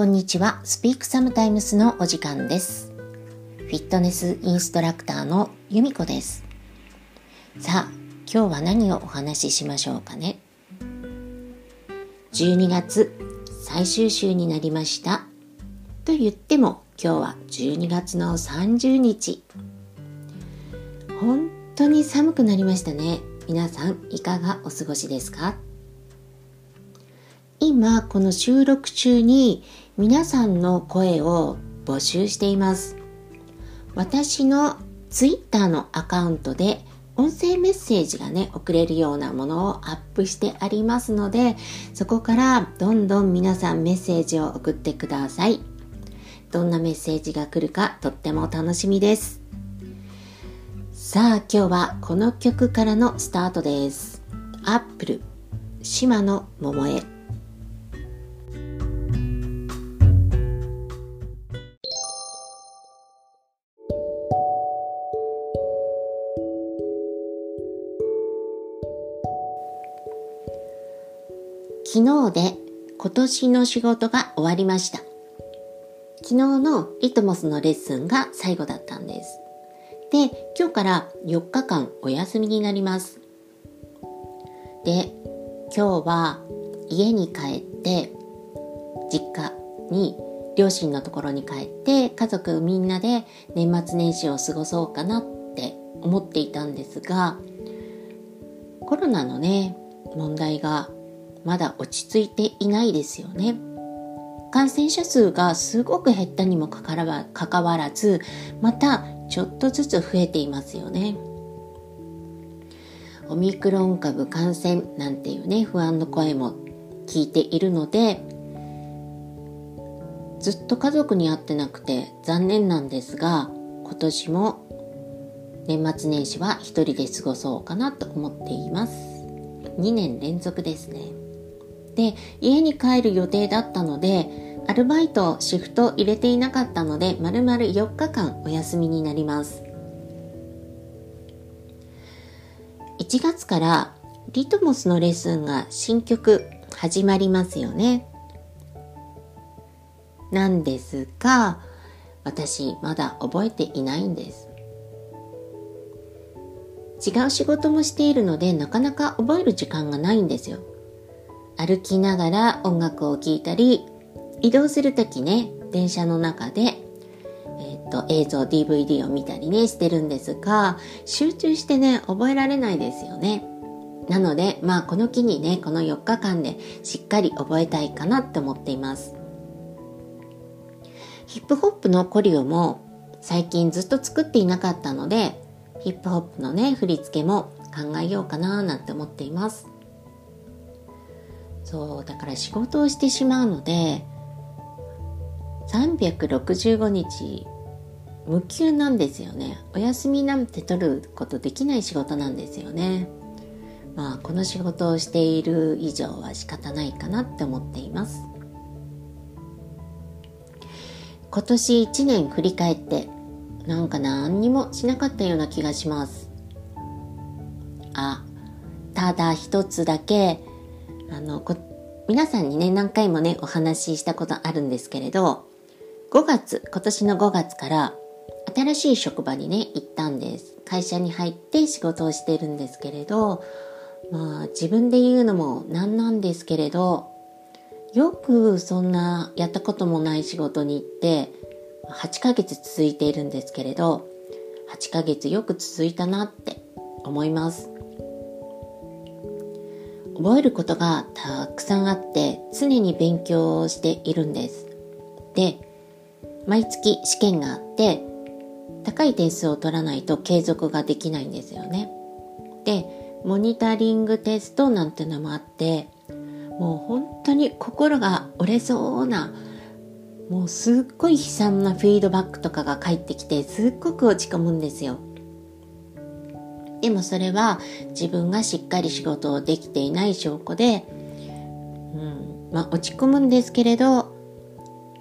こんにちは。スピークサムタイムスのお時間です。フィットネスインストラクターの由美子です。さあ、今日は何をお話ししましょうかね？12月最終週になりました。と言っても今日は12月の30日。本当に寒くなりましたね。皆さんいかがお過ごしですか？今この収録中に皆さんの声を募集しています。私の Twitter のアカウントで音声メッセージがね、送れるようなものをアップしてありますので、そこからどんどん皆さんメッセージを送ってください。どんなメッセージが来るかとっても楽しみです。さあ、今日はこの曲からのスタートです。アップル、島の桃江。昨日で今年の仕事が終わりました。昨日のイトモスのレッスンが最後だったんです。で、今日から4日間お休みになります。で、今日は家に帰って、実家に両親のところに帰って家族みんなで年末年始を過ごそうかなって思っていたんですがコロナのね問題がまだ落ち着いていないですよね。感染者数がすごく減ったにもかかわらず、またちょっとずつ増えていますよね。オミクロン株感染なんていうね、不安の声も聞いているので、ずっと家族に会ってなくて残念なんですが、今年も年末年始は一人で過ごそうかなと思っています。2年連続ですね。で家に帰る予定だったのでアルバイトシフト入れていなかったので丸々4日間お休みになります。1月からリトモスのレッスンが新曲始まりますよね。なんですが私まだ覚えていないんです。違う仕事もしているのでなかなか覚える時間がないんですよ。歩きながら音楽を聴いたり、移動するときね、電車の中で、えっ、と、映像、DVD を見たりね、してるんですが、集中してね、覚えられないですよね。なので、まあ、この機にね、この4日間でしっかり覚えたいかなって思っています。ヒップホップのコリオも最近ずっと作っていなかったので、ヒップホップのね、振り付けも考えようかななんて思っています。そうだから仕事をしてしまうので365日無給なんですよね。お休みなんて取ることできない仕事なんですよね。まあこの仕事をしている以上は仕方ないかなって思っています。今年1年振り返ってなんか何にもしなかったような気がします。あただ一つだけあのこ皆さんにね何回もねお話ししたことあるんですけれど5月今年の5月から新しい職場にね行ったんです。会社に入って仕事をしてるんですけれどまあ自分で言うのもなんなんですけれどよくそんなやったこともない仕事に行って8ヶ月続いているんですけれど8ヶ月よく続いたなって思います。覚えることがたくさんあって常に勉強をしているんです。で、毎月試験があって高い点数を取らないと継続ができないんですよね。で、モニタリングテストなんてのもあってもう本当に心が折れそうなもうすっごい悲惨なフィードバックとかが返ってきてすっごく落ち込むんですよ。でもそれは自分がしっかり仕事をできていない証拠で、うんまあ、落ち込むんですけれど、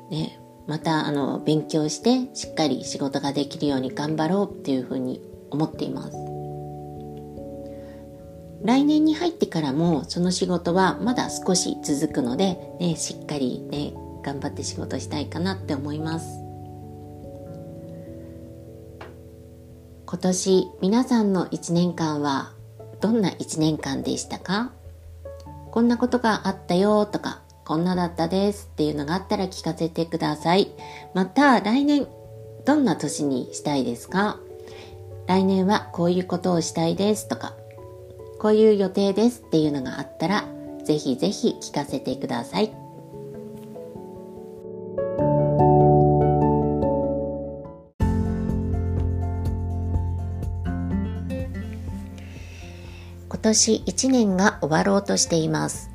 ね、またあの勉強してしっかり仕事ができるように頑張ろうっていうふうに思っています。来年に入ってからもその仕事はまだ少し続くので、ね、しっかりね、頑張って仕事したいかなって思います今年皆さんの1年間はどんな1年間でしたか？こんなことがあったよとかこんなだったですっていうのがあったら聞かせてください。また来年どんな年にしたいですか？来年はこういうことをしたいですとかこういう予定ですっていうのがあったらぜひぜひ聞かせてください。今年1年が終わろうとしています。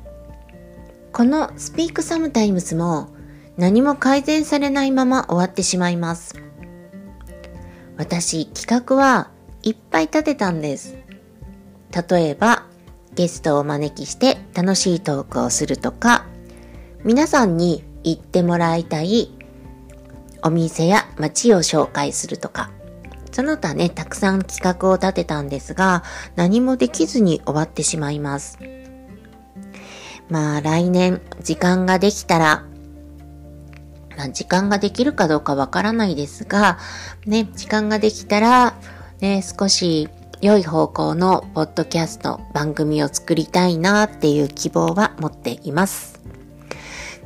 このスピークサムタイムスも何も改善されないまま終わってしまいます。私、企画はいっぱい立てたんです。例えば、ゲストをお招きして楽しいトークをするとか、皆さんに行ってもらいたいお店や街を紹介するとか、その他ね、たくさん企画を立てたんですが、何もできずに終わってしまいます。まあ来年時間ができたら、まあ、時間ができるかどうかわからないですが、ね、時間ができたら、ね、少し良い方向のポッドキャスト番組を作りたいなっていう希望は持っています。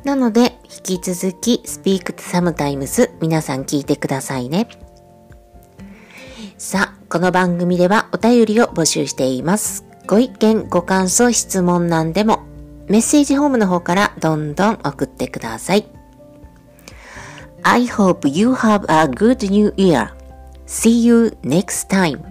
なので、引き続き Speak to Sometimes 皆さん聞いてくださいね。さあ、この番組ではお便りを募集しています。ご意見、ご感想、質問なんでもメッセージホームの方からどんどん送ってください。I hope you have a good new year. See you next time.